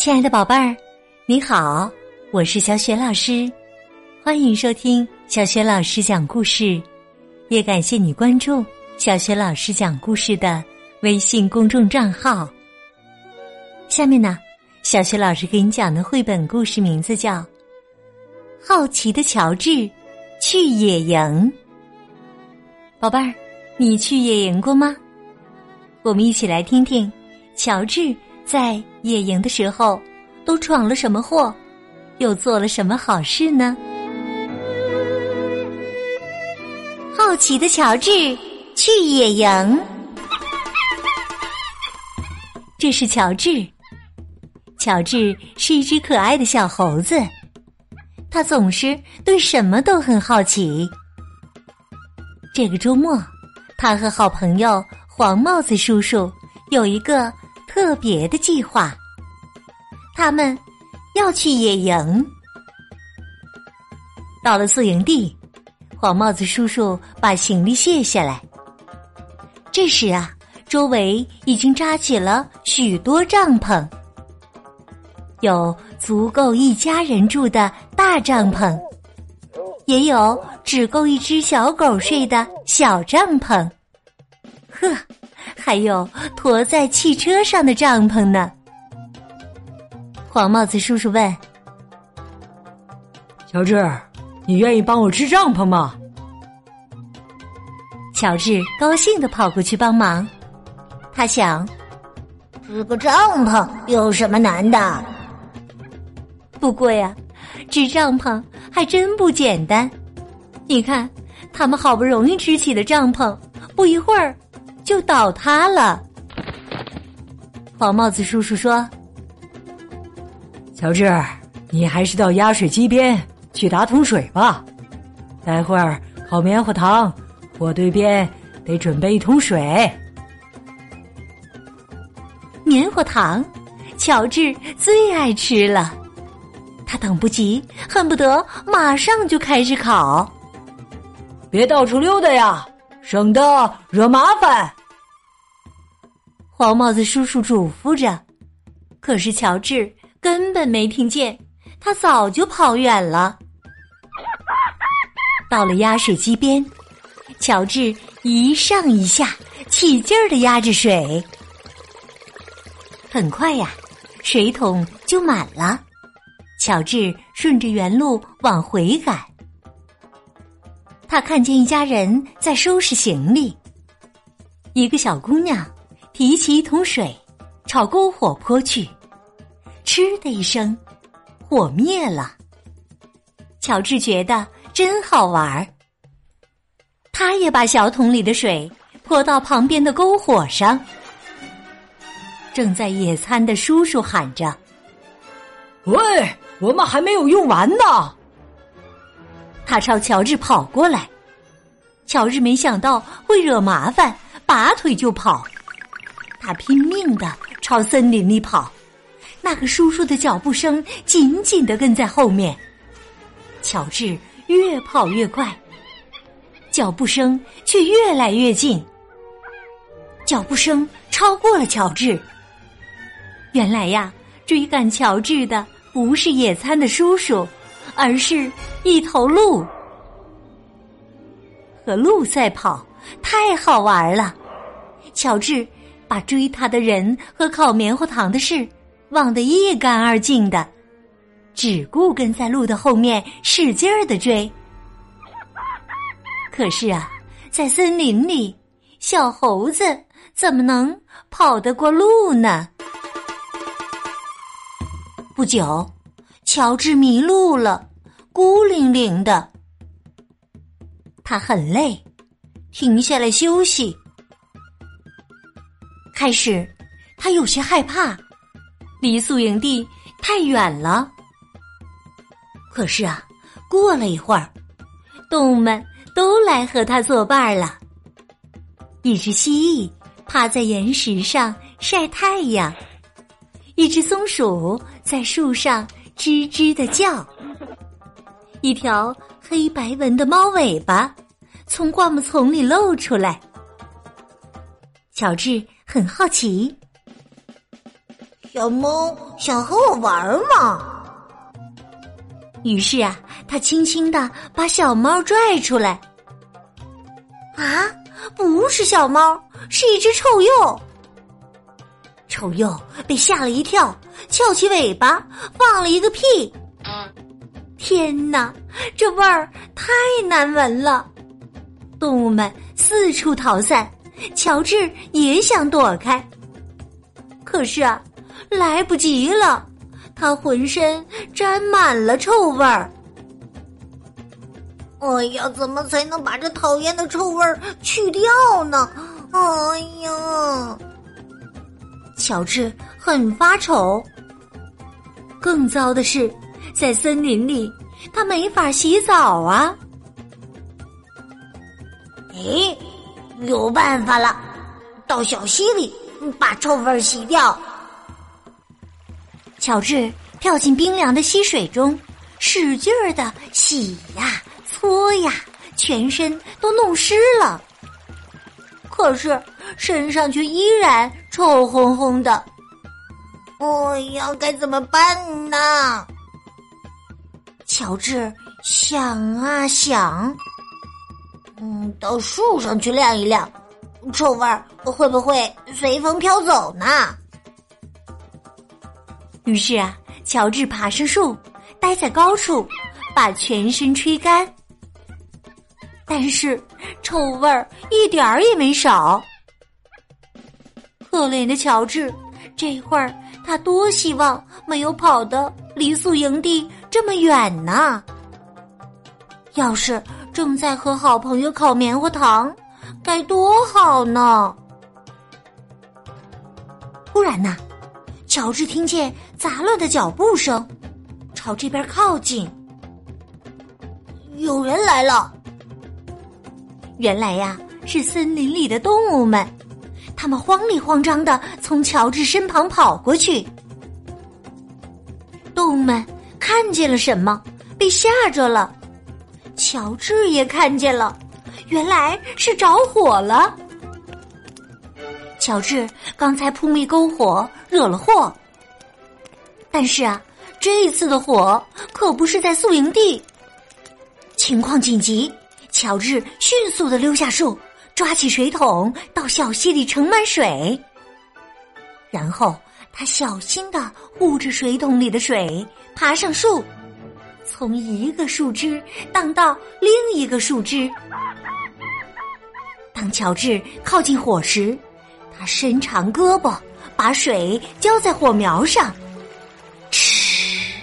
亲爱的宝贝儿，你好，我是小雪老师，欢迎收听小雪老师讲故事，也感谢你关注小雪老师讲故事的微信公众账号。下面呢，小雪老师给你讲的绘本故事名字叫《好奇的乔治去野营》。宝贝儿，你去野营过吗？我们一起来听听乔治。在野营的时候，都闯了什么祸，又做了什么好事呢？好奇的乔治去野营。这是乔治。乔治是一只可爱的小猴子，他总是对什么都很好奇。这个周末，他和好朋友黄帽子叔叔有一个。特别的计划，他们要去野营。到了宿营地，黄帽子叔叔把行李卸下来。这时啊，周围已经扎起了许多帐篷，有足够一家人住的大帐篷，也有只够一只小狗睡的小帐篷。呵。还有驮在汽车上的帐篷呢。黄帽子叔叔问：“乔治，你愿意帮我支帐篷吗？”乔治高兴的跑过去帮忙。他想：“支个帐篷有什么难的？不过呀，支帐篷还真不简单。你看，他们好不容易支起的帐篷，不一会儿。”就倒塌了。黄帽子叔叔说：“乔治，你还是到压水机边去打桶水吧。待会儿烤棉花糖，火堆边得准备一桶水。棉花糖，乔治最爱吃了，他等不及，恨不得马上就开始烤。别到处溜达呀，省得惹麻烦。”黄帽子叔叔嘱咐着，可是乔治根本没听见，他早就跑远了。到了压水机边，乔治一上一下，起劲儿的压着水。很快呀，水桶就满了。乔治顺着原路往回赶，他看见一家人在收拾行李，一个小姑娘。提起一桶水，朝篝火泼去，嗤的一声，火灭了。乔治觉得真好玩儿，他也把小桶里的水泼到旁边的篝火上。正在野餐的叔叔喊着：“喂，我们还没有用完呢！”他朝乔治跑过来，乔治没想到会惹麻烦，拔腿就跑。他拼命的朝森林里跑，那个叔叔的脚步声紧紧的跟在后面。乔治越跑越快，脚步声却越来越近。脚步声超过了乔治。原来呀，追赶乔治的不是野餐的叔叔，而是一头鹿。和鹿赛跑太好玩了，乔治。把追他的人和烤棉花糖的事忘得一干二净的，只顾跟在鹿的后面使劲儿的追。可是啊，在森林里，小猴子怎么能跑得过鹿呢？不久，乔治迷路了，孤零零的，他很累，停下来休息。开始，他有些害怕，离宿营地太远了。可是啊，过了一会儿，动物们都来和他作伴了。一只蜥蜴趴在岩石上晒太阳，一只松鼠在树上吱吱的叫，一条黑白纹的猫尾巴从灌木丛里露出来。乔治。很好奇，小猫，想和我玩吗？于是啊，他轻轻的把小猫拽出来。啊，不是小猫，是一只臭鼬。臭鼬被吓了一跳，翘起尾巴放了一个屁。天哪，这味儿太难闻了！动物们四处逃散，乔治也想躲开，可是啊，来不及了。他浑身沾满了臭味儿。哎呀，怎么才能把这讨厌的臭味儿去掉呢？哎呀，乔治很发愁。更糟的是，在森林里，他没法洗澡啊。哎，有办法了，到小溪里把臭味洗掉。乔治跳进冰凉的溪水中，使劲儿的洗呀搓呀，全身都弄湿了。可是身上却依然臭烘烘的。哎呀，该怎么办呢？乔治想啊想，嗯，到树上去晾一晾，臭味儿会不会随风飘走呢？于是啊，乔治爬上树，待在高处，把全身吹干。但是臭味儿一点儿也没少。可怜的乔治，这会儿他多希望没有跑的离宿营地这么远呢。要是正在和好朋友烤棉花糖，该多好呢！突然呢。乔治听见杂乱的脚步声，朝这边靠近。有人来了。原来呀，是森林里的动物们，他们慌里慌张的从乔治身旁跑过去。动物们看见了什么，被吓着了。乔治也看见了，原来是着火了。乔治刚才扑灭篝火，惹了祸。但是啊，这一次的火可不是在宿营地。情况紧急，乔治迅速的溜下树，抓起水桶到小溪里盛满水。然后他小心的护着水桶里的水，爬上树，从一个树枝荡到另一个树枝。当乔治靠近火时，他伸长胳膊，把水浇在火苗上，嗤，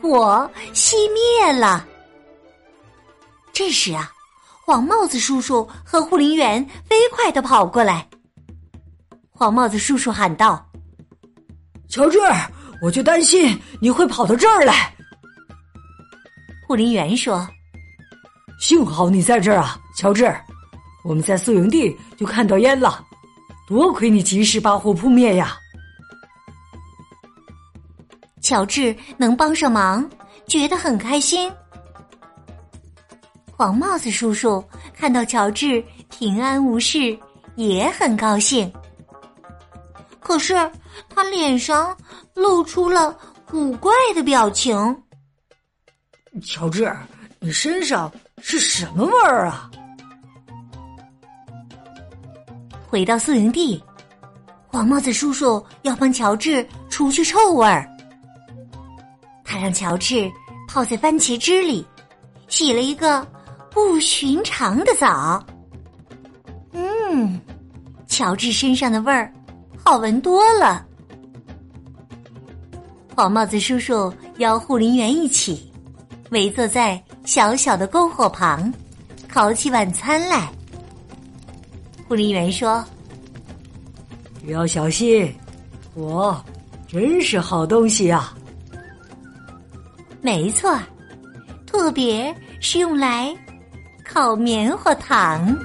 火熄灭了。这时啊，黄帽子叔叔和护林员飞快的跑过来。黄帽子叔叔喊道：“乔治，我就担心你会跑到这儿来。”护林员说：“幸好你在这儿啊，乔治，我们在宿营地就看到烟了。”多亏你及时把火扑灭呀！乔治能帮上忙，觉得很开心。黄帽子叔叔看到乔治平安无事，也很高兴。可是他脸上露出了古怪的表情。乔治，你身上是什么味儿啊？回到宿营地，黄帽子叔叔要帮乔治除去臭味儿。他让乔治泡在番茄汁里，洗了一个不寻常的澡。嗯，乔治身上的味儿好闻多了。黄帽子叔叔邀护林员一起围坐在小小的篝火旁，烤起晚餐来。护林员说：“要小心，火真是好东西呀。没错，特别是用来烤棉花糖。”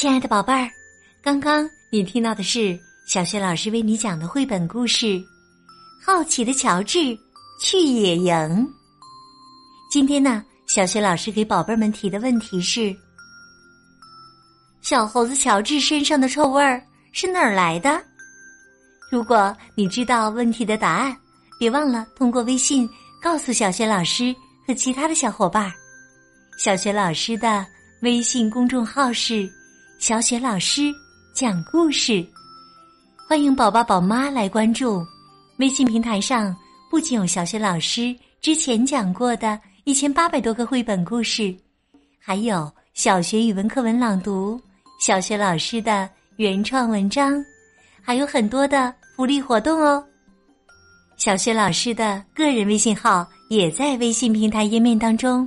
亲爱的宝贝儿，刚刚你听到的是小雪老师为你讲的绘本故事。好奇的乔治去野营。今天呢，小学老师给宝贝们提的问题是：小猴子乔治身上的臭味儿是哪儿来的？如果你知道问题的答案，别忘了通过微信告诉小学老师和其他的小伙伴。小学老师的微信公众号是“小雪老师讲故事”，欢迎宝宝宝妈来关注。微信平台上不仅有小学老师之前讲过的一千八百多个绘本故事，还有小学语文课文朗读、小学老师的原创文章，还有很多的。福利活动哦！小薛老师的个人微信号也在微信平台页面当中，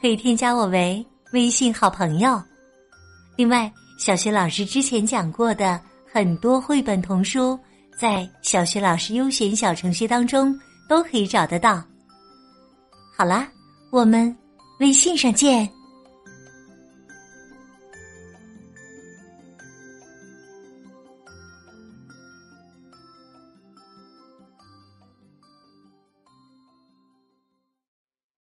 可以添加我为微信好朋友。另外，小学老师之前讲过的很多绘本童书，在小学老师优选小程序当中都可以找得到。好啦，我们微信上见。